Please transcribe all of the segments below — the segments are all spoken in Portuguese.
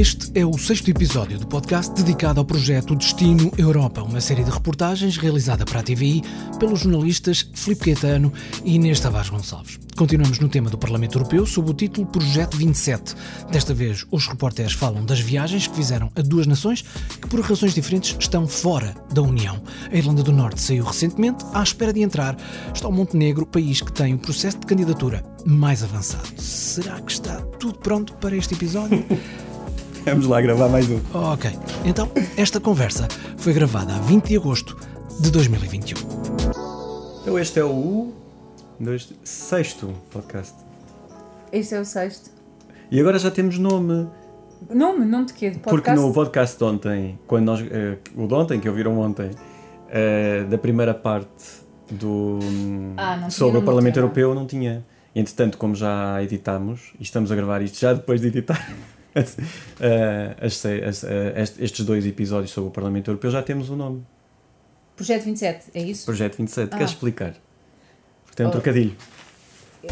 Este é o sexto episódio do podcast dedicado ao projeto Destino Europa, uma série de reportagens realizada para a TVI pelos jornalistas Filipe Caetano e Inês Tavares Gonçalves. Continuamos no tema do Parlamento Europeu sob o título Projeto 27. Desta vez, os repórteres falam das viagens que fizeram a duas nações que, por razões diferentes, estão fora da União. A Irlanda do Norte saiu recentemente, à espera de entrar, está o Montenegro, país que tem o processo de candidatura mais avançado. Será que está tudo pronto para este episódio? Vamos lá gravar mais um. Ok, então esta conversa foi gravada a 20 de agosto de 2021. Então este é o dois, sexto podcast. Este é o sexto. E agora já temos nome. Nome? Nome de quê? De podcast? Porque no podcast de ontem, quando nós, eh, o de ontem, que ouviram ontem, eh, da primeira parte do Ah, sobre o Parlamento. Europeu não tinha. Entretanto, como já editámos, e estamos a gravar isto já depois de editar eh, as as- eh, est- estes dois episódios sobre o Parlamento Europeu, já temos o nome. Projeto 27, é isso? Projeto 27. Ah. Queres explicar? Um Oh. trocadilho.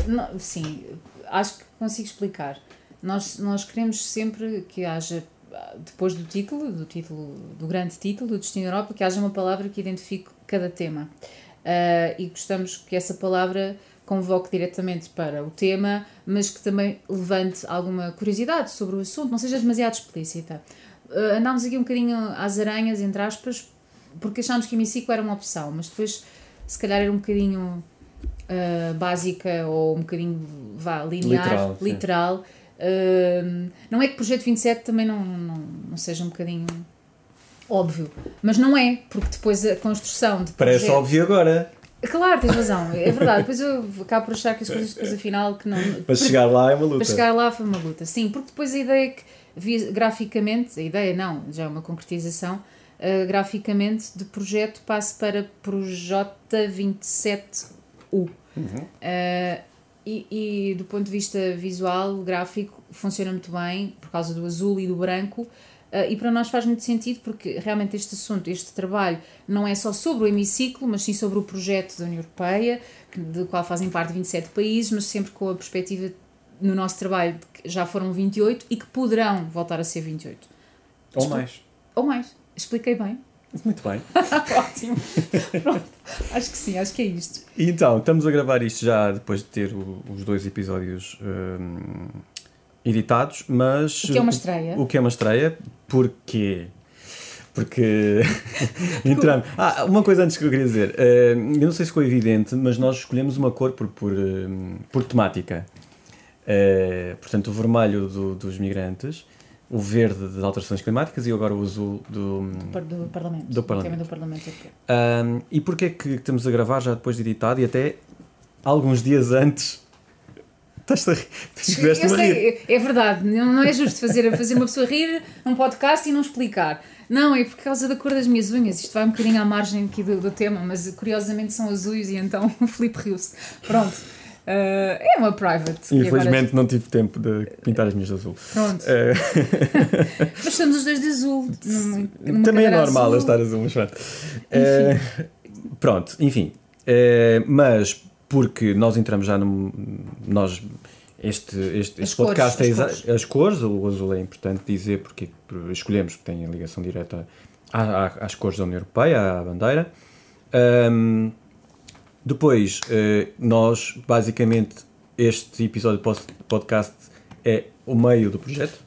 Não, sim, acho que consigo explicar. Nós, nós queremos sempre que haja, depois do título, do título, do grande título, do Destino Europa, que haja uma palavra que identifique cada tema. Ah, e gostamos que essa palavra convoque diretamente para o tema, mas que também levante alguma curiosidade sobre o assunto, não seja demasiado explícita. Ah, andámos aqui um bocadinho às aranhas, entre aspas, porque achámos que hemiciclo era uma opção, mas depois se calhar era um bocadinho uh, básica ou um bocadinho vá, linear, Literal, literal. Uh, não é que o projeto 27 também não, não, não seja um bocadinho óbvio, mas não é, porque depois a construção de Parece projeto- óbvio agora. Claro, tens razão, é verdade. Depois eu acabo por achar que as coisas depois afinal que não. Para chegar lá é uma luta. Para chegar lá foi uma luta, sim, porque depois a ideia é que vi- graficamente, a ideia não, já é uma concretização, uh, graficamente de projeto passe para Projota27U. Uhum. Uh, e, e do ponto de vista visual, gráfico, funciona muito bem por causa do azul e do branco. Uh, e para nós faz muito sentido porque realmente este assunto, este trabalho, não é só sobre o hemiciclo, mas sim sobre o projeto da União Europeia, que- do qual fazem parte 27 países, mas sempre com a perspectiva no nosso trabalho de que já foram 28 e que poderão voltar a ser 28. Ou mais. Ou mais. Expliquei bem? Muito bem. Ótimo. Pronto. Acho que sim, acho que é isto. E então, estamos a gravar isto já depois de ter o- os dois episódios hum, editados, mas. O que é uma estreia. O que é uma estreia, porquê? Porque entramos. Ah, uma coisa antes que eu queria dizer. eh, eu não sei se ficou evidente, mas nós escolhemos uma cor por, por, hum, por temática. Eh, portanto, o vermelho do- dos migrantes, o verde das alterações climáticas e agora o azul do, Par- Do Parlamento. Do Parlamento. do Parlamento. Um, e porquê é que estamos a gravar já depois de editado e até alguns dias antes? Estás a rir? Eu Estiveste-me a rir. sei, é verdade, não não é justo fazer, fazer uma pessoa rir num podcast e não explicar. Não, é por causa da cor das minhas unhas. Isto vai um bocadinho à margem aqui do, do tema, mas curiosamente são azuis e então o Filipe riu-se. Pronto. Uh, é uma private. E agora- Infelizmente não tive tempo de pintar as minhas de azul. Pronto. Eh, Mas estamos os dois de azul. num- numa também é normal azul. eu estar azul, mas pronto. Eh, pronto, enfim. Mas porque nós entramos já no. Nós, este, este, este podcast cores, é as cores. as cores, o azul é importante dizer porque escolhemos, porque tem a ligação direta às cores da União Europeia, à bandeira. Ahm, depois, eh, nós, basicamente, este episódio do pos- podcast é o meio do projeto.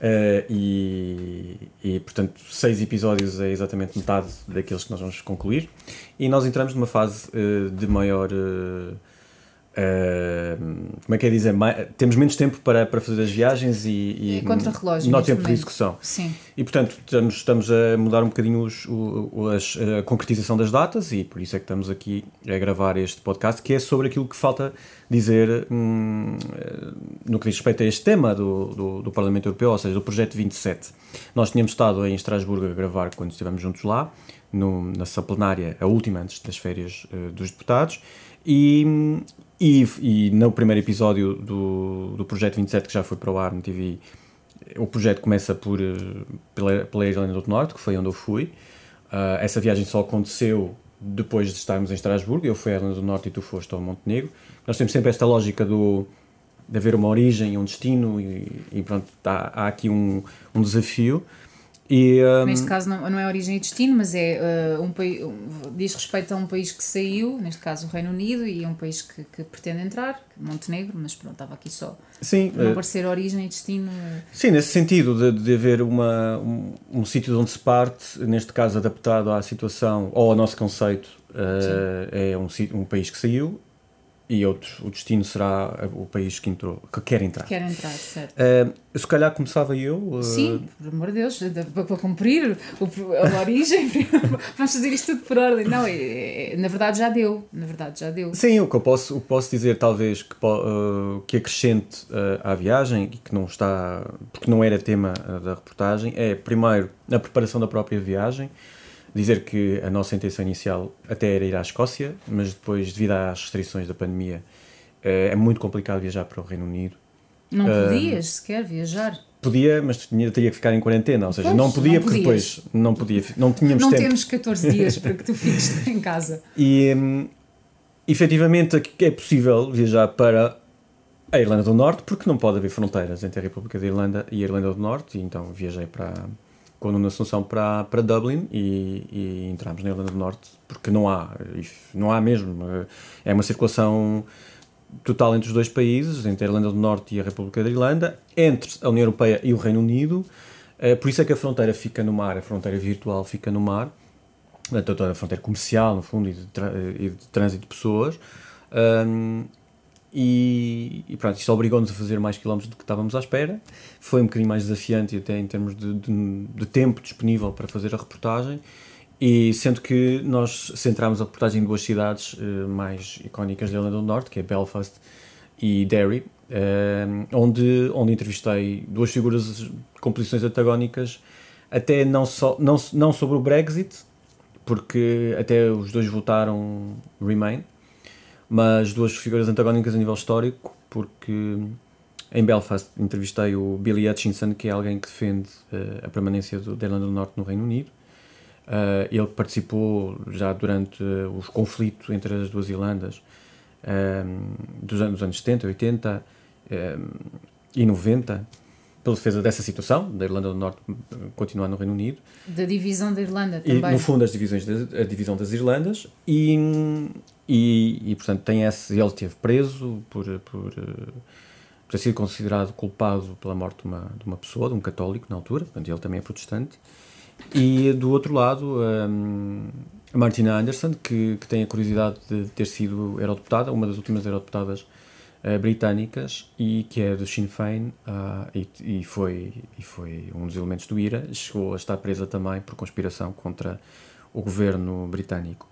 Eh, e, e, portanto, seis episódios é exatamente metade daqueles que nós vamos concluir. E nós entramos numa fase eh, de maior. eh, como é que é dizer? Ma- temos menos tempo para, para fazer as viagens e, e É contra-relógio não tempo de execução. Sim. E portanto estamos, estamos a mudar um bocadinho os, o, as- a concretização das datas e por isso é que estamos aqui a gravar este podcast que é sobre aquilo que falta dizer hum, eh, no que diz respeito a este tema do, do, do Parlamento Europeu, ou seja, do Projeto 27. Nós tínhamos estado em Estrasburgo a gravar quando estivemos juntos lá, no, na sessão plenária, a última antes das férias eh, dos deputados, e, e, e no primeiro episódio do, do Projeto 27 que já foi para o ar no TV o projeto começa por, eh, pela, pela Irlanda do Norte, que foi onde eu fui. Ah, essa viagem só aconteceu depois de estarmos em Estrasburgo. Eu fui à Irlanda do Norte e tu foste ao Montenegro. Nós temos sempre esta lógica do de haver uma origem um destino, e, e pronto, há, há aqui um, um desafio. E, um, neste caso não, não é origem e destino, mas é uh, um país diz respeito a um país que saiu, neste caso o Reino Unido, e é um país que, que pretende entrar, Montenegro, mas pronto, estava aqui só sim, não uh, parecer origem e destino. Uh, sim, nesse sentido de, de haver uma, um, um sítio de onde se parte, neste caso adaptado à situação ou ao nosso conceito, uh, é um, um país que saiu e outros, o destino será o país que entrou, que quer entrar. Quer entrar, certo. Uh, se calhar começava eu. Uh... Sim, por amor de Deus, para cumprir a origem, vamos fazer isto tudo por ordem. Não, é, é, na verdade já deu, na verdade já deu. Sim, o que eu posso, o que posso dizer talvez que, uh, que acrescente à viagem e que não está, porque não era tema da reportagem, é primeiro a preparação da própria viagem dizer que a nossa intenção inicial até era ir à Escócia, mas depois, devido às restrições da pandemia, eh, é muito complicado viajar para o Reino Unido. Não podias uh, sequer viajar? Podia, mas tinha, teria que ficar em quarentena, ou seja, pois, não podia não porque depois não podia, não tínhamos não tempo. Não temos 14 dias para que tu fiques em casa. E um, efetivamente é possível viajar para a Irlanda do Norte porque não pode haver fronteiras entre a República da Irlanda e a Irlanda do Norte, e então viajei para Assunção para, para Dublin e, e entramos na Irlanda do Norte, porque não há, não há mesmo. É uma circulação total entre os dois países, entre a Irlanda do Norte e a República da Irlanda, entre a União Europeia e o Reino Unido. Eh, por isso é que a fronteira fica no mar, a fronteira virtual fica no mar, a fronteira comercial, no fundo, e de trânsito de pessoas. E, e pronto, isto obrigou-nos a fazer mais quilómetros do que estávamos à espera. Foi um bocadinho mais desafiante, até em termos de, de, de tempo disponível para fazer a reportagem. E sendo que nós centrámos a reportagem em duas cidades uh, mais icónicas da Irlanda do Norte, que é Belfast e Derry, uh, onde, onde entrevistei duas figuras com posições antagónicas, até não, só, não, não sobre o Brexit, porque até os dois votaram Remain, mas duas figuras antagónicas a nível histórico, porque em Belfast entrevistei o Billy Hutchinson, que é alguém que defende uh, a permanência do, da Irlanda do Norte no Reino Unido. Uh, ele participou já durante uh, os conflitos entre as duas Irlandas dos, anos, dos anos 70, 80 e 90 pela defesa dessa situação, da Irlanda do Norte continuar no Reino Unido. Da divisão da Irlanda também. E, no fundo, as divisões a divisão das Irlandas. E, e, e, portanto, tem esse, ele esteve preso por, por, por ter sido considerado culpado pela morte de uma, de uma pessoa, de um católico na altura, portanto, ele também é protestante. E do outro lado, um, a Martina Anderson, que, que tem a curiosidade de ter sido eurodeputada, uma das últimas eurodeputadas uh, britânicas, e que é do Sinn Féin, uh, e, e, foi, e foi um dos elementos do IRA, chegou a estar presa também por conspiração contra o governo britânico.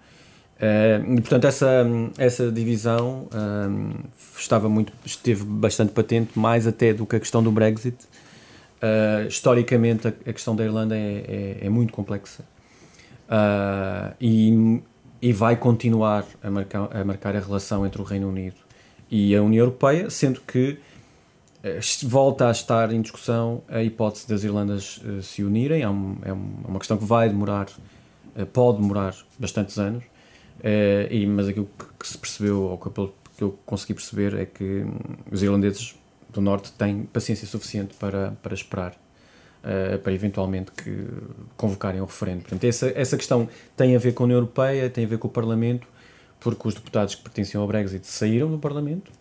Uh, portanto, essa, essa divisão uh, estava muito, esteve bastante patente, mais até do que a questão do Brexit. Uh, historicamente, a, a, questão da Irlanda é, é, é muito complexa e, e vai continuar a marcar, a marcar a relação entre o Reino Unido e a União Europeia, sendo que volta a estar em discussão a hipótese das Irlandas se unirem. É, um, é uma questão que vai demorar, pode demorar bastantes anos mas aquilo que, se percebeu, ou que, que eu consegui perceber, é que hum, os irlandeses do Norte têm paciência suficiente para, para esperar, para eventualmente que convocarem o referendo. Portanto, essa, essa questão tem a ver com a União Europeia, tem a ver com o Parlamento, porque os deputados que pertenciam ao Brexit saíram do Parlamento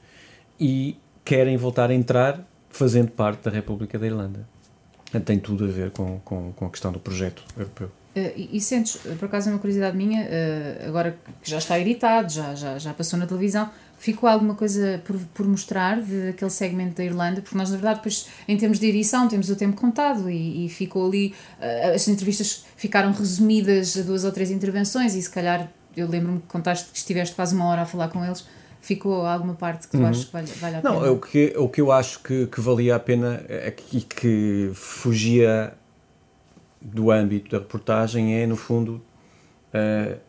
e querem voltar a entrar fazendo parte da República da Irlanda. Tem tudo a ver com, com, com a questão do projeto europeu. Uh, e, e, sentes, por acaso, uma curiosidade minha, uh, agora que já está editado, já, já, já passou na televisão, ficou alguma coisa por, por mostrar daquele segmento da Irlanda? Porque nós, na verdade, depois, em termos de edição, temos o tempo contado e, e ficou ali. Uh, as entrevistas ficaram resumidas a duas ou três intervenções e, se calhar, eu lembro-me que contaste que estiveste quase uma hora a falar com eles. Ficou alguma parte que tu uhum. achas que vale, vale a Não, pena? Não, o que, o que eu acho que, que valia a pena é que, que fugia do âmbito da reportagem é, no fundo, uh,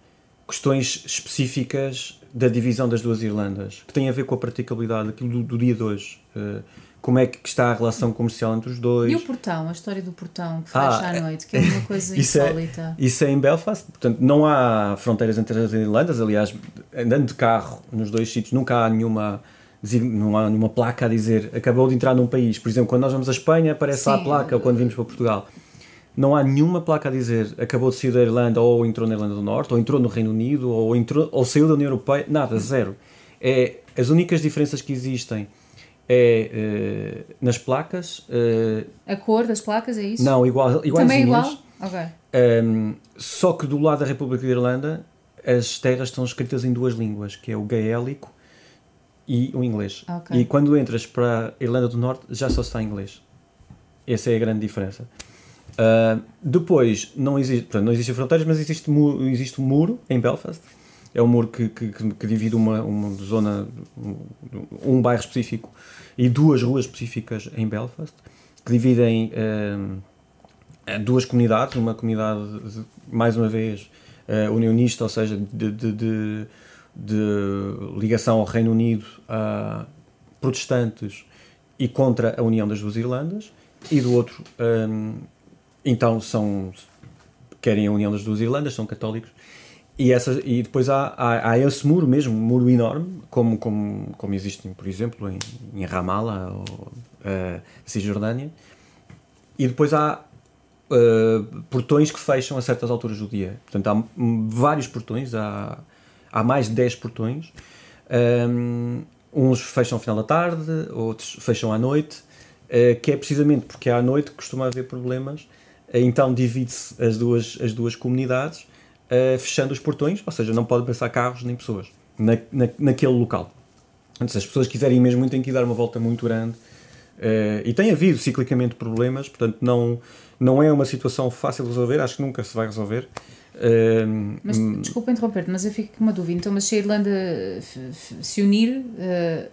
questões específicas da divisão das duas Irlandas, que têm a ver com a praticabilidade do, do dia de hoje. Uh, como é que está a relação comercial entre os dois. E o portão, a história do portão que fecha ah, à noite, que é uma coisa isso é- insólita. É, isso é em Belfast, portanto, não há fronteiras entre as Irlandas, aliás, andando de carro nos dois sítios, nunca há nenhuma não há nenhuma placa a dizer acabou de entrar num país. Por exemplo, quando nós vamos à Espanha, aparece Sim. lá a placa, ou quando vimos para Portugal. Não há nenhuma placa a dizer acabou de sair da Irlanda, ou entrou na Irlanda do Norte, ou entrou no Reino Unido, ou, entrou, ou saiu da União Europeia. Nada, zero. É, as únicas diferenças que existem é uh, nas placas. Uh, a cor das placas, é isso? Não, igual, iguais. Também é igual? Ok. Um, só que do lado da República da Irlanda as terras estão escritas em duas línguas, que é o gaélico e o inglês. Okay. E quando entras para a Irlanda do Norte já só está em inglês. Essa é a grande diferença. Uh, depois, não existe, portanto, não existem fronteiras, mas existe, existe um muro em Belfast. É um muro que, que, que divide uma, uma zona, um, um, bairro específico e duas ruas específicas em Belfast, que dividem uh, duas comunidades. Uma comunidade, mais uma vez, uh, unionista, ou seja, de, de, de, de, ligação ao Reino Unido a protestantes e contra a união das duas Irlandas, e do outro, um, então são querem a união das duas Irlandas, são católicos. E, essa, e depois há, há, há esse muro mesmo, um muro enorme, como, como, como existe, por exemplo, em, em Ramallah ou uh, Cisjordânia. E depois há uh, portões que fecham a certas alturas do dia. Portanto, há vários portões, há, há mais de 10 portões. Um, uns fecham ao final da tarde, outros fecham à noite, uh, que é precisamente porque à noite costuma haver problemas. Uh, então divide-se as duas, as duas comunidades, fechando os portões, ou seja, não pode passar carros nem pessoas na, na, naquele local. Então, se as pessoas quiserem ir mesmo têm que dar uma volta muito grande. e tem havido ciclicamente problemas, portanto, não não é uma situação fácil de resolver, acho que nunca se vai resolver. Uh, mas desculpa interromper-te, mas eu fico com uma dúvida. Então, mas se a Irlanda se unir, uh,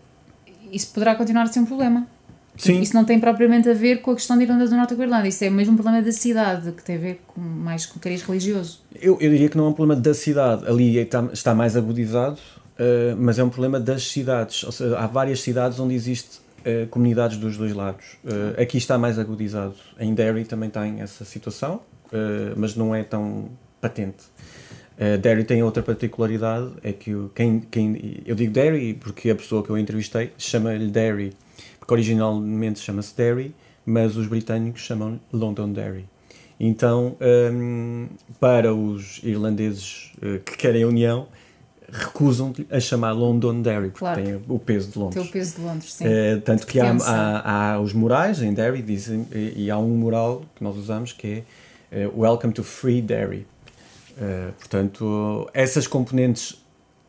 isso poderá continuar a ser um problema? Sim. Isso não tem propriamente a ver com a questão da Irlanda do Norte com a Irlanda, isso é mesmo um problema da cidade, que tem a ver com, mais com cariz religioso. Eu, eu diria que não é um problema da cidade, ali está, está mais agudizado, uh, mas é um problema das cidades. Ou seja, há várias cidades onde existe uh, comunidades dos dois lados. Uh, aqui está mais agudizado. Em Derry também tem essa situação, mas não é tão patente. Uh, Derry tem outra particularidade, é que quem, quem, eu digo Derry porque a pessoa que eu entrevistei chama-lhe Derry, porque originalmente chama-se Derry, mas os britânicos chamam Londonderry. Então, um, para os irlandeses que querem a união, recusam a chamar Londonderry, porque claro. tem o peso de Londres. Tem o peso de Londres, sim. É, tanto que há, há, há, os murais em Derry, dizem, e, e, há um mural que nós usamos que é uh, Welcome to Free Derry. Uh, portanto, essas componentes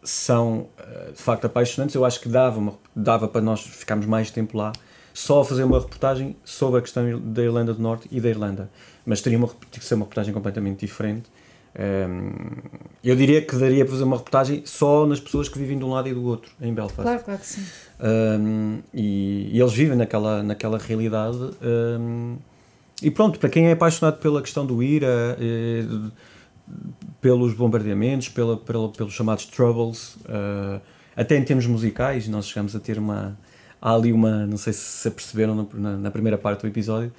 são uh, de facto apaixonantes. Eu acho que dava, uma, dava para nós ficarmos mais tempo lá só a fazer uma reportagem sobre a questão da Irlanda do Norte e da Irlanda. Mas teria uma, que ser uma reportagem completamente diferente um, eu diria que daria para fazer uma reportagem só nas pessoas que vivem de um lado e do outro, em Belfast. Claro, claro que sim. Um, e, e, eles vivem naquela, naquela realidade. Um, e pronto, para quem é apaixonado pela questão do IRA, eh, pelos bombardeamentos, pela, pela, pelos chamados Troubles, uh, até em termos musicais, nós chegamos a ter uma. Há ali uma. Não sei se perceberam na, na primeira parte do episódio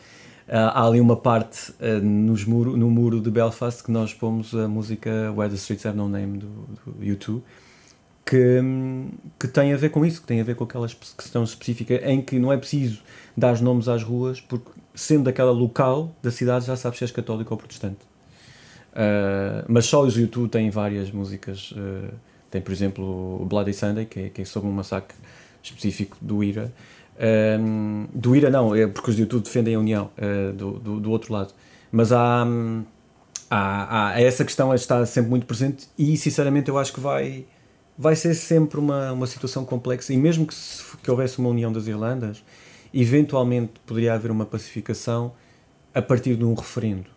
Uh, há ali uma parte uh, nos muro, no muro de Belfast que nós pomos a música Where the Streets Have No Name do, do U2 que, que tem a ver com isso, que tem a ver com aquela questão específica em que não é preciso dar nomes às ruas porque sendo daquela local da cidade já sabes se és católico ou protestante. Uh, mas só os U2 têm várias músicas. tem, por exemplo, o Bloody Sunday, que é, que é sobre um massacre específico do IRA. Um, do IRA não, é porque os YouTube defendem a União uh, do, do, do, outro lado. Mas há, há, há, essa questão está sempre muito presente e sinceramente eu acho que vai, vai ser sempre uma, uma situação complexa e mesmo que, se, que houvesse uma união das Irlandas, eventualmente poderia haver uma pacificação a partir de um referendo.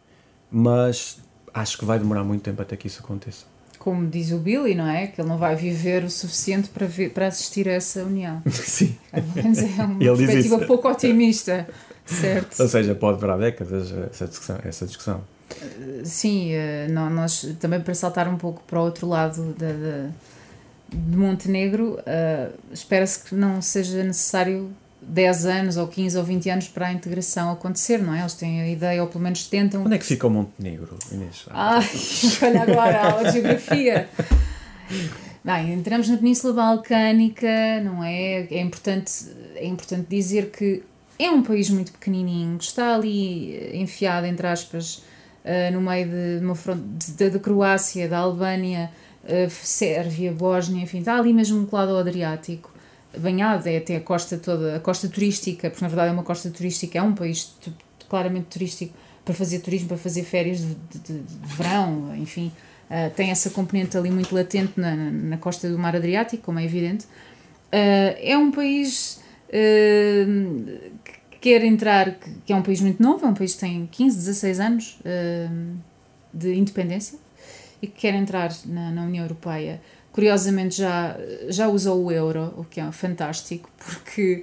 Mas acho que vai demorar muito tempo até que isso aconteça como diz o Billy, não é? Que ele não vai viver o suficiente para, ver, para assistir a essa união. Sim. É, é uma ele perspectiva pouco otimista, certo? Ou seja, pode durar décadas essa discussão. Essa discussão. Sim, eh, nós também para saltar um pouco para o outro lado da, da de Montenegro, uh, espera-se que não seja necessário 10 anos ou 15 ou 20 anos para a integração acontecer, não é? Eles têm a ideia, ou pelo menos tentam. Onde é que fica o Montenegro, Inês? Ai, olha agora a geografia. Bem, entramos na Península Balcânica, não é? É importante, é importante dizer que é um país muito pequenininho, está ali eh, enfiado, entre aspas, uh, no meio de, uma de, de, Croácia, da Albânia, uh, Sérvia, Bósnia, enfim, está ali mesmo colado ao Adriático, banhado, é até a costa toda, a costa turística, porque na verdade é uma costa turística, é um país claramente turístico para fazer turismo, para fazer férias de, de, de verão, enfim, uh, tem essa componente ali muito latente na, na costa do Mar Adriático, como é evidente. é um país uh, que quer entrar, que é um país muito novo, é um país que tem 15, 16 anos uh, de independência e que quer entrar na, na, União Europeia. Curiosamente já, já usou o euro, o que é fantástico, porque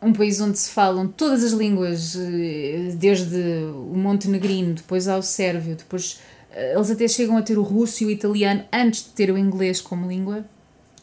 um país onde se falam todas as línguas, eh, desde o montenegrino, depois ao sérvio, depois eles até chegam a ter o russo e o italiano antes de ter o inglês como língua,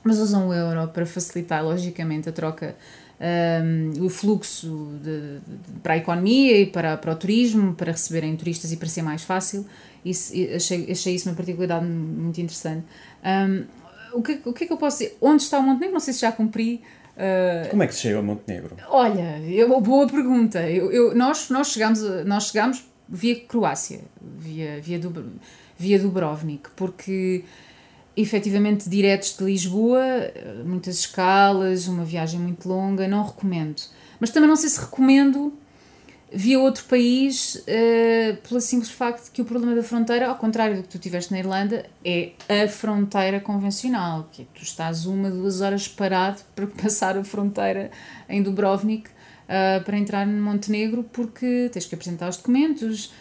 mas usam o euro para facilitar, logicamente, a troca um, o fluxo de, de, para a economia e para, para o turismo, para receberem turistas e para ser mais fácil. Isso, achei, achei isso uma particularidade muito interessante. Um, o, que, o que é que eu posso dizer? Onde está o Montenegro? Não sei se já cumpri. Uh, Como é que se chega ao Montenegro? Olha, eu, boa pergunta. Eu, eu, nós, nós, chegamos, nós chegamos via Croácia, via, via, Dub, via Dubrovnik, porque efetivamente diretos de Lisboa, muitas escalas, uma viagem muito longa, não recomendo. Mas também não sei se recomendo via outro país uh, pelo simples facto de que o problema da fronteira, ao contrário do que tu tiveste na Irlanda, é a fronteira convencional, que é tu estás uma, duas horas parado para passar a fronteira em Dubrovnik uh, para entrar no Montenegro porque tens que apresentar os documentos,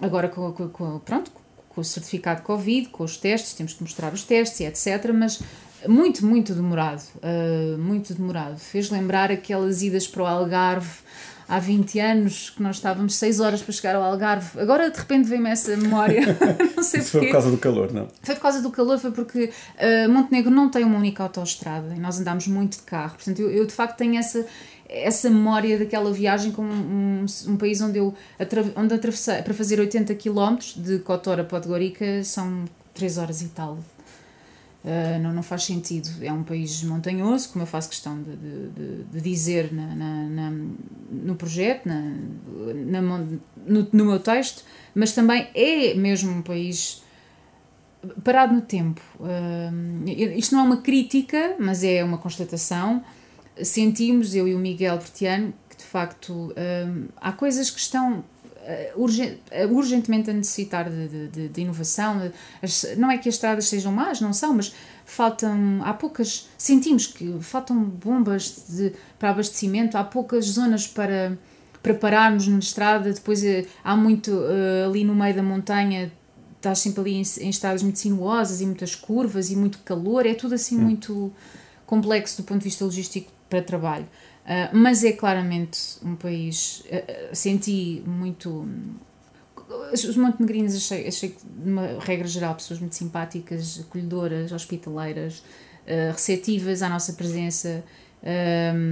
agora com, com, com pronto, com o certificado Covid, com os testes, temos que mostrar os testes e etc. Mas muito, muito demorado, uh, muito demorado. Fez lembrar aquelas idas para o Algarve há 20 anos que nós estávamos 6 horas para chegar ao Algarve. Agora de repente vem-me essa memória. não sei Isso foi por causa do calor, não? Foi por causa do calor, foi porque uh, Montenegro não tem uma única autoestrada e nós andámos muito de carro. Portanto, eu, eu de facto tenho essa essa memória daquela viagem com um, um país onde eu onde atravessei para fazer 80 km de Kotor a Podgorica são 3 horas e tal. Uh, não, não faz sentido. É um país montanhoso, como eu faço questão de, de, de dizer na, na, na, no projeto, na, na, no, no meu texto, mas também é mesmo um país parado no tempo. Uh, isto não é uma crítica, mas é uma constatação sentimos, eu e o Miguel Bertiano, que de facto um, há coisas que estão uh, urgent, uh, urgentemente a necessitar de, de, de inovação. As, não é que as estradas sejam más, não são, mas faltam, há poucas, sentimos que faltam bombas de, para abastecimento, há poucas zonas para prepararmos na estrada, depois uh, há muito ali no meio da montanha, estás sempre ali em, em estradas muito sinuosas e muitas curvas e muito calor, é tudo assim hum. muito complexo do ponto de vista logístico para trabalho. Uh, mas é claramente um país. Uh, senti muito. Os montenegrinos achei, achei que, de uma regra geral, pessoas muito simpáticas, acolhedoras, hospitaleiras, uh, receptivas à nossa presença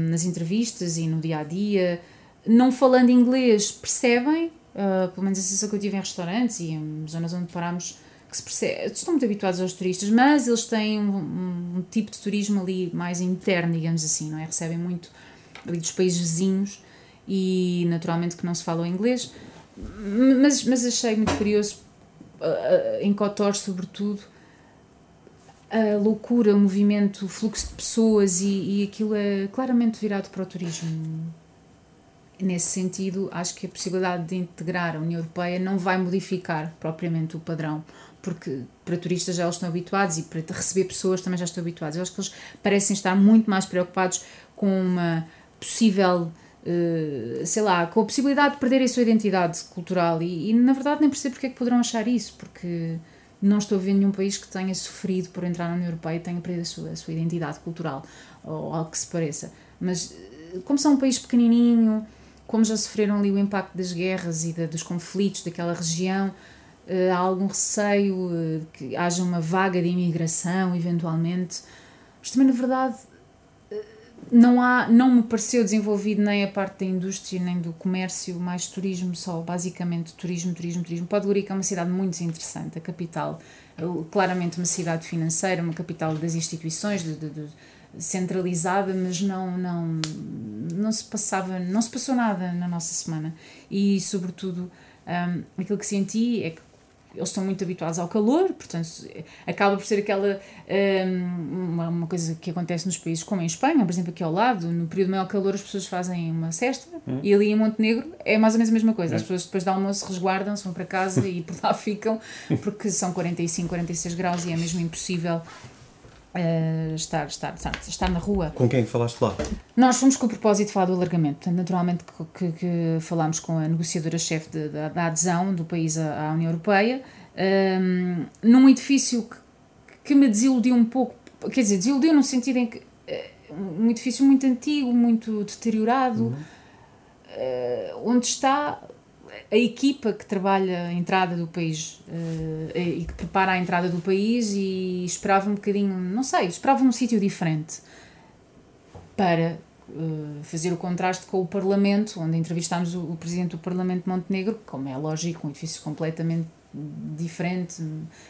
nas entrevistas e no dia a dia. Não falando inglês, percebem, pelo menos a sensação que eu tive em restaurantes e em zonas onde parámos que se percebe, estão muito habituados aos turistas, mas eles têm um, um, um, tipo de turismo ali mais interno, digamos assim, não é? Recebem muito ali dos países vizinhos e naturalmente que não se fala o inglês, mas, mas achei muito curioso, uh, em Kotor sobretudo, a loucura, o movimento, o fluxo de pessoas e, e aquilo é claramente virado para o turismo. Nesse sentido, acho que a possibilidade de integrar a União Europeia não vai modificar propriamente o padrão porque para turistas já eles estão habituados e para receber pessoas também já estão habituados. Eu acho que eles parecem estar muito mais preocupados com uma possível, uh, sei lá, com a possibilidade de perderem a sua identidade cultural e, e, na verdade nem percebo porque é que poderão achar isso, porque não estou a ver nenhum país que tenha sofrido por entrar na União Europeia e tenha perdido a sua, a sua identidade cultural ou algo que se pareça. Mas eh, como são um país pequenininho, como já sofreram ali o impacto das guerras e dos conflitos daquela região, uh, há algum receio que haja uma vaga de imigração, eventualmente. Mas também, na verdade, não, há, não me pareceu desenvolvido nem a parte da indústria nem do comércio, mais turismo só, basicamente turismo, turismo, turismo. Podgorica é uma cidade muito interessante, a capital, claramente uma cidade financeira, uma capital das instituições, de, de, de, centralizada, mas não, não, não se passava, não se passou nada na nossa semana. E, sobretudo, um, aquilo que senti é que eles estão muito habituados ao calor, portanto, acaba por ser aquela um, uma, uma, coisa que acontece nos países como em Espanha, por exemplo, aqui ao lado, no período de maior calor as pessoas fazem uma cesta hum. e ali em Montenegro é mais ou menos a mesma coisa. As é. pessoas depois do almoço resguardam-se, vão para casa e por lá ficam, porque são 45, 46 graus e é mesmo impossível Uh, estar, estar, estar, estar na rua. Com quem falaste lá? Nós fomos com o propósito de falar do alargamento. Portanto, naturalmente que, que falámos com a negociadora-chefe da adesão do país à, à União Europeia, um, ehm, num edifício que, que, me desiludiu um pouco, quer dizer, desiludiu no sentido em que uh, um edifício muito antigo, muito deteriorado, uhum. uh, onde está a equipa que trabalha a entrada do país uh, e que prepara a entrada do país e esperava um bocadinho, não sei, esperava um sítio diferente para uh, fazer o contraste com o Parlamento, onde entrevistámos o, o, presidente do Parlamento de Montenegro, como é lógico, um edifício completamente diferente,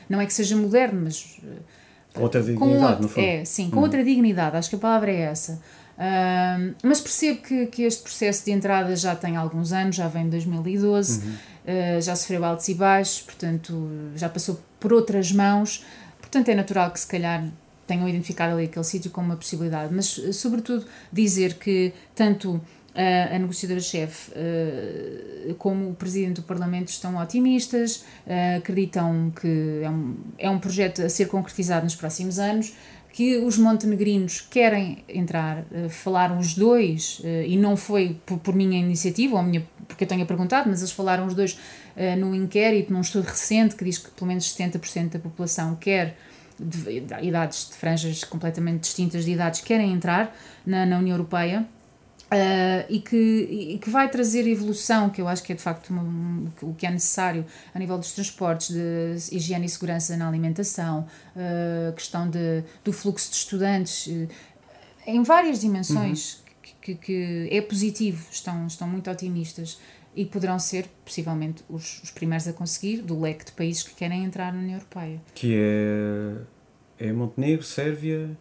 não é que seja moderno, mas. Uh, com outra dignidade, com, no fundo. É, sim, com hum. outra dignidade, acho que a palavra é essa Uh, mas percebo que, que este processo de entrada já tem alguns anos, já vem de 2012, uhum. uh, já sofreu altos e baixos, portanto já passou por outras mãos, portanto é natural que se calhar tenham identificado ali aquele sítio como uma possibilidade, mas sobretudo dizer que tanto a negociadora-chefe como o presidente do Parlamento estão otimistas, acreditam que é um, é um projeto a ser concretizado nos próximos anos que os montenegrinos querem entrar, uh, falaram os dois, uh, e não foi por, por, minha iniciativa, ou minha, porque eu tenha perguntado, mas eles falaram os dois uh, num inquérito, num estudo recente, que diz que pelo menos 70% da população quer, de, de, idades de franjas completamente distintas de idades, querem entrar na, na União Europeia. Uh, e, que, e que vai trazer evolução, que eu acho que é de facto uma, um, o que é necessário a nível dos transportes, de higiene e segurança na alimentação, uh, questão de, do fluxo de estudantes, uh, em várias dimensões, uhum. que, que, que, é positivo, estão, estão muito otimistas e poderão ser, possivelmente, os, os primeiros a conseguir do leque de países que querem entrar na União Europeia. Que é, é Montenegro, Sérvia,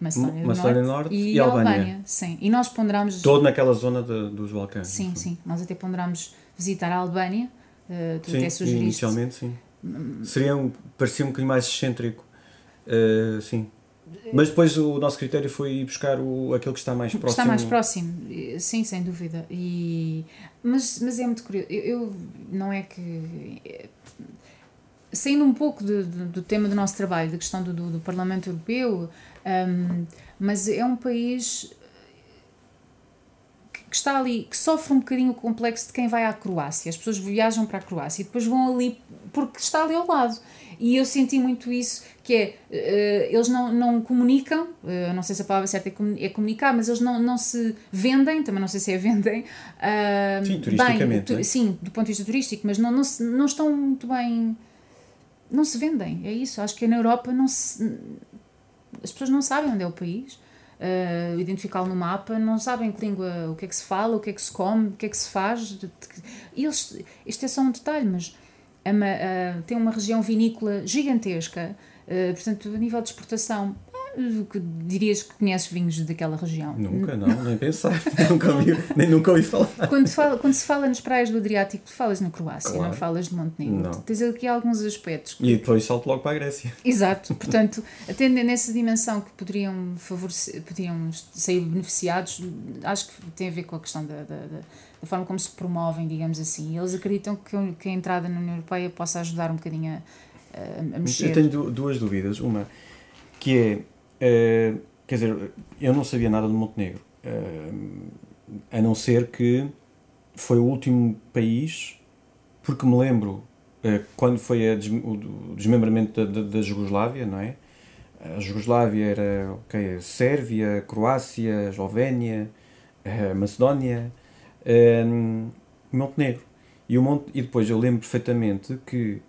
Macedónia do Macedónia Norte, Norte e, e Albânia. Albânia. Sim, e nós ponderamos... Todo naquela zona de, dos Balcãs. Sim, sim. Nós até ponderamos visitar a Albânia. Uh, tu sim, até sugeriste... inicialmente sim. Seria um, parecia um bocadinho mais excêntrico. Uh, sim. Mas depois o nosso critério foi ir buscar o, aquele que está mais próximo. Está mais próximo, sim, sem dúvida. E, mas, mas é muito curioso. Eu, eu não é que. Saindo um pouco do, do, do, tema do nosso trabalho, da questão do, do, do Parlamento Europeu, um, mas é um país que está ali, que sofre um bocadinho o complexo de quem vai à Croácia. As pessoas viajam para a Croácia e depois vão ali porque está ali ao lado. E eu senti muito isso, que é, uh, eles não, não comunicam, uh, não sei se a palavra certa é, é, comunicar, mas eles não, não se vendem, também não sei se é vendem. Uh, sim, turisticamente. Bem, tu, sim, do ponto de vista turístico, mas não, não, se, não estão muito bem. Não se vendem, é isso. Acho que na Europa não se, as pessoas não sabem onde é o país, uh, identificá-lo no mapa, não sabem que língua, o que é que se fala, o que é que se come, o que é que se faz. Eles, isto é só um detalhe, mas uh, tem uma região vinícola gigantesca, uh, portanto, a nível de exportação, que dirias que conheces vinhos daquela região? Nunca, não, nem pensar. nunca ouvi, nem nunca ouvi falar. Quando, fala, quando se fala nas praias do Adriático, tu falas na Croácia, claro. não falas de Montenegro. Não. Tens aqui alguns aspectos. Que... E depois salto logo para a Grécia. Exato, portanto, até nessa dimensão que poderiam, favorecer, poderiam sair beneficiados, acho que tem a ver com a questão da, da, da forma como se promovem, digamos assim. Eles acreditam que, que a entrada na União Europeia possa ajudar um bocadinho a, a mexer. Eu tenho duas dúvidas. Uma, que é Uh, quer dizer, eu não sabia nada do Montenegro, uh, a não ser que foi o último país, porque me lembro uh, quando foi des o desmembramento da, da, da, Jugoslávia, não é? A Jugoslávia era okay, Sérvia, Croácia, Eslovénia, Macedónia, Montenegro. E, o Monte, e depois eu lembro perfeitamente que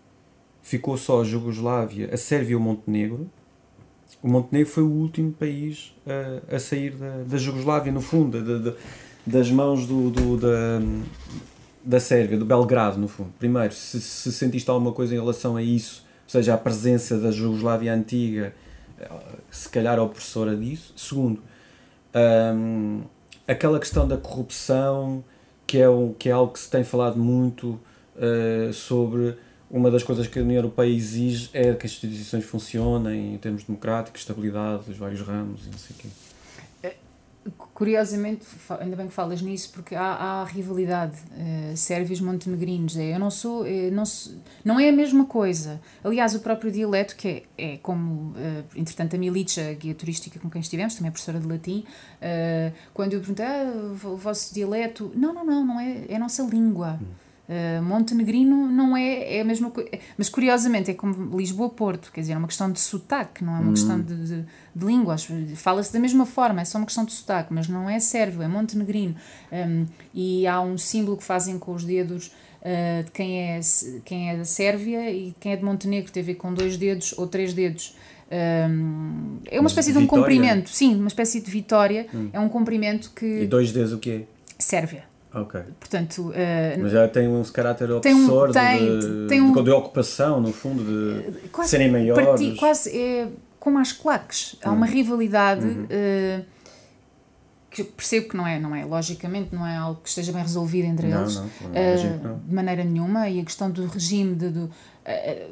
ficou só a Jugoslávia, a Sérvia e o Montenegro, o Montenegro foi o último país a, a sair da, da Jugoslávia, no fundo, de, de, das mãos do, do, da, da Sérvia, do Belgrado, no fundo. Primeiro, se, se sentiste alguma coisa em relação a isso, ou seja, a presença da Jugoslávia antiga, se calhar opressora disso. Segundo, um, aquela questão da corrupção, que é, um, que é algo que se tem falado muito uh, sobre uma das coisas que a União Europeia exige é que as instituições funcionem em termos democráticos, estabilidade dos vários ramos e não sei o quê. Curiosamente, ainda bem que falas nisso, porque há, há rivalidade uh, sérvios montenegrinos. É, eu não sou, é, não sou, não é a mesma coisa. Aliás, o próprio dialeto, que é, é como, uh, entretanto, a Milica, a guia turística com quem estivemos, também é professora de latim, uh, quando eu perguntei, ah, o vosso dialeto, não, não, não, não é, é a nossa língua. Hum Uh, Montenegrino não é, é a mesma coisa. Mas curiosamente é como Lisboa-Porto, quer dizer, é uma questão de sotaque, não é uma hum. questão de, de, de línguas. Fala-se da mesma forma, é só uma questão de sotaque, mas não é sérvio, é montenegrino. Um, e há um símbolo que fazem com os dedos uh, de quem é, quem é da Sérvia e quem é de Montenegro, tem a ver com dois dedos ou três dedos. Um, é uma espécie de, de um comprimento, sim, uma espécie de vitória. Hum. É um comprimento que. E dois dedos o quê? Sérvia. Ok. Portanto, uh, Mas já tem um caráter opressor tem, de, tem um, de, de, ocupação, no fundo, de quase, serem maiores. Parti, quase é como as claques. Há uma hum. rivalidade uhum. uh, que percebo que não é, não é, logicamente, não é algo que esteja bem resolvido entre não, eles. Não, não, uh, de maneira nenhuma. E a questão do regime, de, do,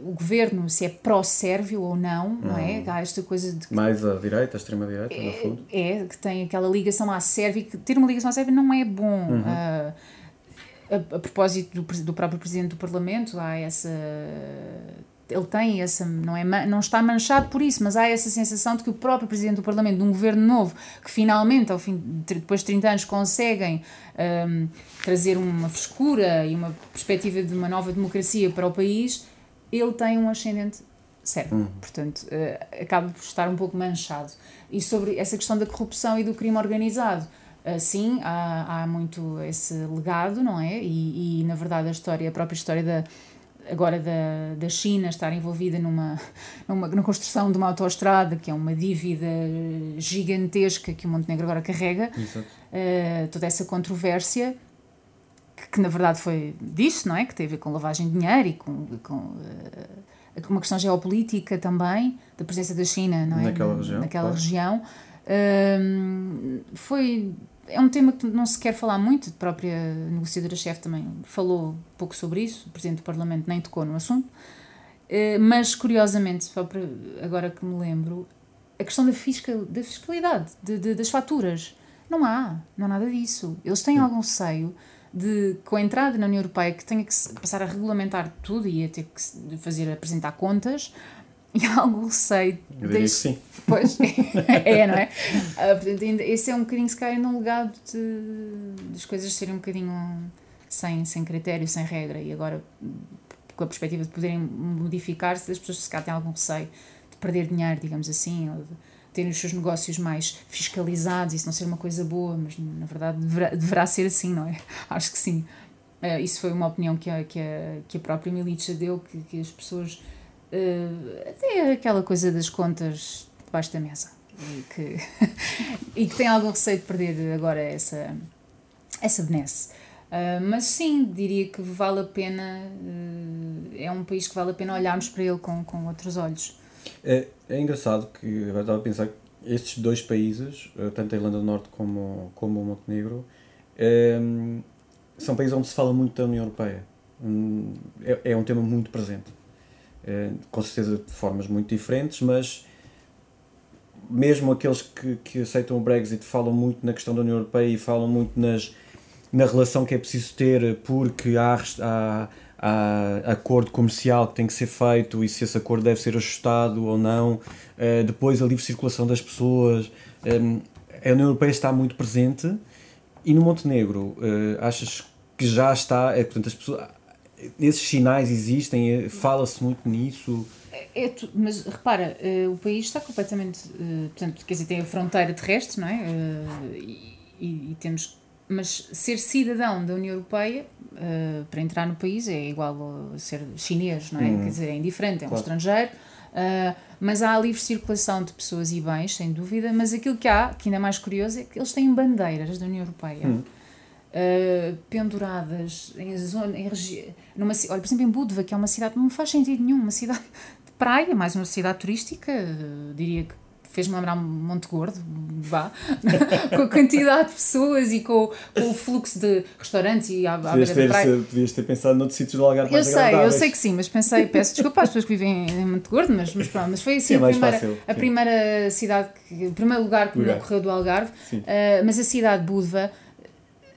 o governo, se é pró-sérvio ou não, não é? Há esta coisa de. Mais a direita, a extrema-direita, é, no fundo. É, que tem aquela ligação à Sérvia, que ter uma ligação à Sérvia não é bom. Uhum. Uh, a, a, propósito do, do próprio presidente do Parlamento, há essa. Ele tem essa. Não, é, não está manchado por isso, mas há essa sensação de que o próprio presidente do Parlamento, de um governo novo, que finalmente, ao fim, depois de 30 anos, conseguem um, trazer uma frescura e uma perspectiva de uma nova democracia para o país ele tem um ascendente sérvio. Uhum. Portanto, uh, acaba por estar um pouco manchado. E sobre essa questão da corrupção e do crime organizado, uh, sim, há, há muito esse legado, não é? E, e, na verdade, a história, a própria história da agora da, da China estar envolvida numa, numa na construção de uma autoestrada que é uma dívida gigantesca que o Montenegro agora carrega uh, toda essa controvérsia que, que, na verdade foi disso, não é? Que tem a ver com lavagem de dinheiro e com, com uh, uma questão geopolítica também, da presença da China, não é? Naquela região. Naquela claro. região. Uh, foi. É um tema que não se quer falar muito, a própria negociadora-chefe também falou pouco sobre isso, o Presidente do Parlamento nem tocou no assunto, uh, mas curiosamente, agora que me lembro, a questão da, fiscal, da fiscalidade, de, de, das faturas, não há, não há nada disso. Eles têm algum seio de com a entrada na União Europeia que tenha que passar a regulamentar tudo e a ter que fazer apresentar contas e há algum receio eu diria que sim pois é, não é uh, portanto, esse é um bocadinho se calhar um legado de, das coisas serem um bocadinho sem, sem critério, sem regra e agora com a perspectiva de poderem modificar-se as pessoas se calhar têm algum receio de perder dinheiro, digamos assim ou de, terem os seus negócios mais fiscalizados, isso não ser uma coisa boa, mas na verdade deverá, deverá ser assim, não é? Acho que sim. Uh, isso foi uma opinião que a, que a, que a própria Militia deu, que, que as pessoas. Uh, até aquela coisa das contas debaixo da mesa. E que, e que tem algum receio de perder agora essa, essa benesse. Uh, mas sim, diria que vale a pena, uh, é um país que vale a pena olharmos para ele com, com outros olhos. É, é engraçado que agora estava a pensar que estes dois países, eh, tanto a Irlanda do Norte como, como o Montenegro, é, são países onde se fala muito da União Europeia. Hum, é, é um tema muito presente. É, com certeza de formas muito diferentes, mas mesmo aqueles que, que aceitam o Brexit falam muito na questão da União Europeia e falam muito nas, na relação que é preciso ter porque há, há há acordo comercial que tem que ser feito e se esse acordo deve ser ajustado ou não, uh, depois a livre circulação das pessoas. Um, a União Europeia está muito presente e no Montenegro, uh, achas que já está, é, portanto, as pessoas, esses sinais existem, fala-se muito nisso? É, é, mas repara, uh, o país está completamente, portanto, quer dizer, tem a fronteira terrestre, não é? E, e, temos mas ser cidadão da União Europeia para entrar no país é igual a ser chinês, não é? Hum. Quer dizer, é indiferente, é um claro. estrangeiro. Uh, mas há a livre circulação de pessoas e bens, sem dúvida, mas aquilo que há, que ainda é mais curioso, é que eles têm bandeiras da União Europeia. Hum. Uh, penduradas em zona, em numa, olha, por exemplo, em Budva, que é uma cidade, não faz sentido nenhum, uma cidade de praia, mais uma cidade turística, uh, diria que fez-me lembrar Monte Gordo, vá, com a quantidade de pessoas e com, com o fluxo de restaurantes e à, à beira da praia. Podias ter pensado noutros sítios do Algarve Eu sei, eu sei que sim, mas pensei, peço desculpa às pessoas que vivem em Monte Gordo, mas, mas pronto, mas foi assim sim, a, primeira, fácil, a primeira cidade, que, o primeiro lugar que lugar. me ocorreu do Algarve, uh, mas a cidade de Budva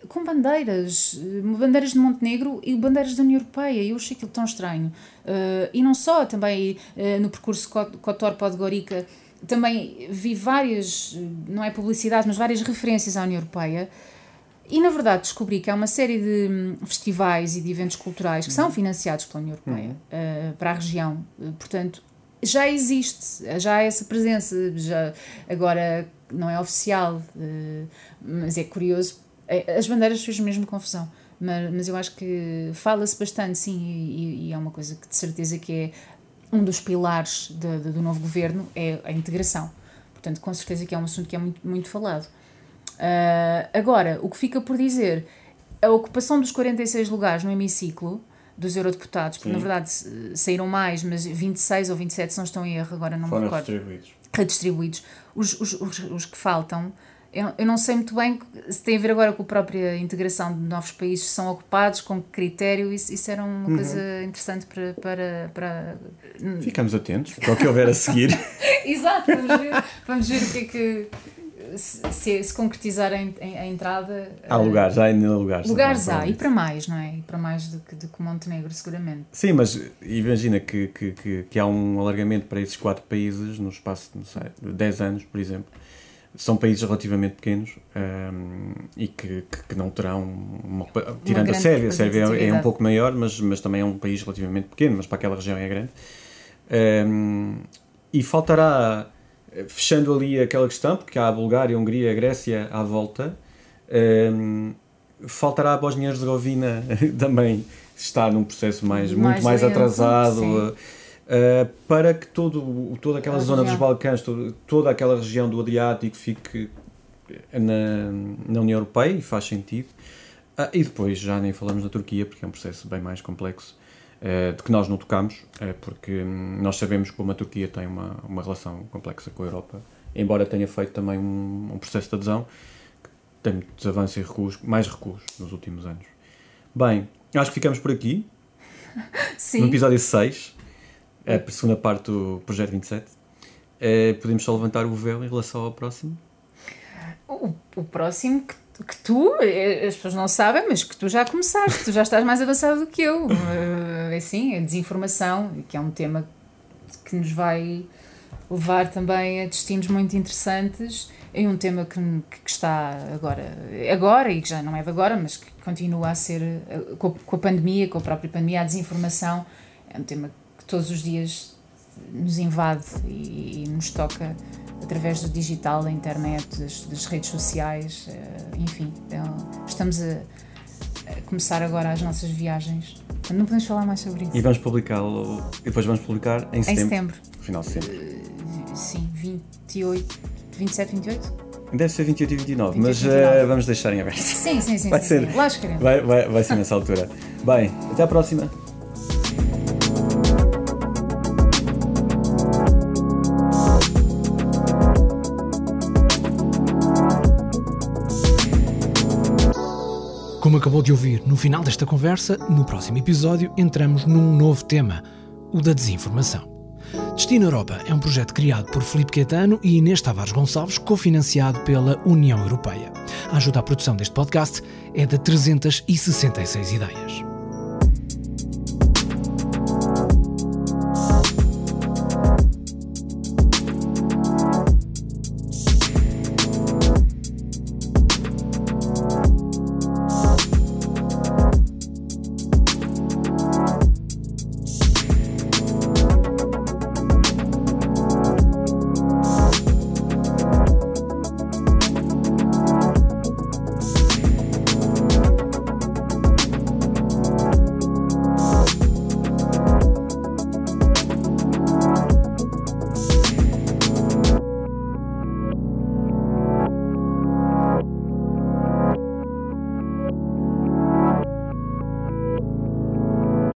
com bandeiras, bandeiras de Montenegro e bandeiras da União Europeia. Eu achei aquilo tão estranho. Uh, e não só, também uh, no percurso Kotor-Podgorica, também vi várias, não é publicidade, mas várias referências à União Europeia. E na verdade descobri que há uma série de hum, festivais e de eventos culturais que são financiados pela União Europeia uhum. uh, para a região. Portanto, já existe, já há essa presença. Já, agora não é oficial, mas é curioso. As bandeiras fez mesmo confusão. Mas, mas eu acho que fala-se bastante, sim, e, e, é uma coisa que de certeza que é um dos pilares de, de, do novo governo é a integração. Portanto, com certeza que é um assunto que é muito, muito falado. Uh, agora, o que fica por dizer, a ocupação dos 46 lugares no hemiciclo dos eurodeputados, porque Sim. na verdade saíram mais, mas 26 ou 27, se não estão em erro, agora não Foram me recordo. Redistribuídos. Redistribuídos. Os, os, os, os que faltam eu, eu não sei muito bem se tem a ver agora com a própria integração de novos países que são ocupados, com que critério, isso, isso era uma uhum. coisa interessante para, para, para. Ficamos atentos para o que houver a seguir. Exato, vamos ver, vamos ver o que é que. Se, se concretizar a, a, entrada. Há lugares, há ainda lugares. Lugares há, e para mais, não é? E para mais do que, do que Montenegro, seguramente. Sim, mas imagina que, que, que, que há um alargamento para esses quatro países no espaço de 10 anos, por exemplo são países relativamente pequenos um, ehm, e que, que, que, não terão, uma, tirando uma a Sérvia, a Sérvia é, é, um pouco maior, mas, mas também é um país relativamente pequeno, mas para aquela região é grande. Um, ehm, e faltará, fechando ali aquela questão, porque há a Bulgária, a Hungria, a Grécia à volta, um, ehm, faltará a Bósnia-Herzegovina também está num processo mais, mais muito mais lento, atrasado. Sim uh, para que todo, toda aquela a zona região. dos Balcãs, todo, toda aquela região do Adriático fique na, na União Europeia e faz sentido. Uh, e depois já nem falamos da Turquia, porque é um processo bem mais complexo, uh, de que nós não tocamos, porque um, nós sabemos como a Turquia tem uma, uma relação complexa com a Europa, embora tenha feito também um, um processo de adesão, que tem muitos avanços e recuos, mais recuos nos últimos anos. Bem, acho que ficamos por aqui. Sim. No episódio 6 a segunda parte do Projeto 27. É, podemos só levantar o véu em relação ao próximo? O, o próximo que, que tu, eh, as pessoas não sabem, mas que tu já começaste, tu já estás mais avançado do que eu. Assim, a desinformação, que é um tema que nos vai levar também a destinos muito interessantes é um tema que, que está agora, agora e que já não é de agora, mas que continua a ser, com, com a pandemia, com a própria pandemia, a desinformação é um tema todos os dias nos invade e, e nos toca através do digital, da internet, das, das redes sociais, uh, enfim. Então, estamos a, a, começar agora as nossas viagens. Não podemos falar mais sobre isso. E vamos publicá-lo, depois vamos publicar em setembro. Em setembro. Final de setembro. Uh, sim, 28, 27, 28? Deve ser 28 e 29, 28 mas 29. Uh, vamos deixar em aberto. Sim, sim, sim. Vai sim, ser. Sim. Lá escrevemos. Vai, vai, vai ser nessa altura. Bem, até à próxima. Como acabou de ouvir no final desta conversa, no próximo episódio entramos num novo tema, o da desinformação. Destino Europa é um projeto criado por Filipe Quetano e Inês Tavares Gonçalves, cofinanciado pela União Europeia. A ajuda à produção deste podcast é de 366 ideias.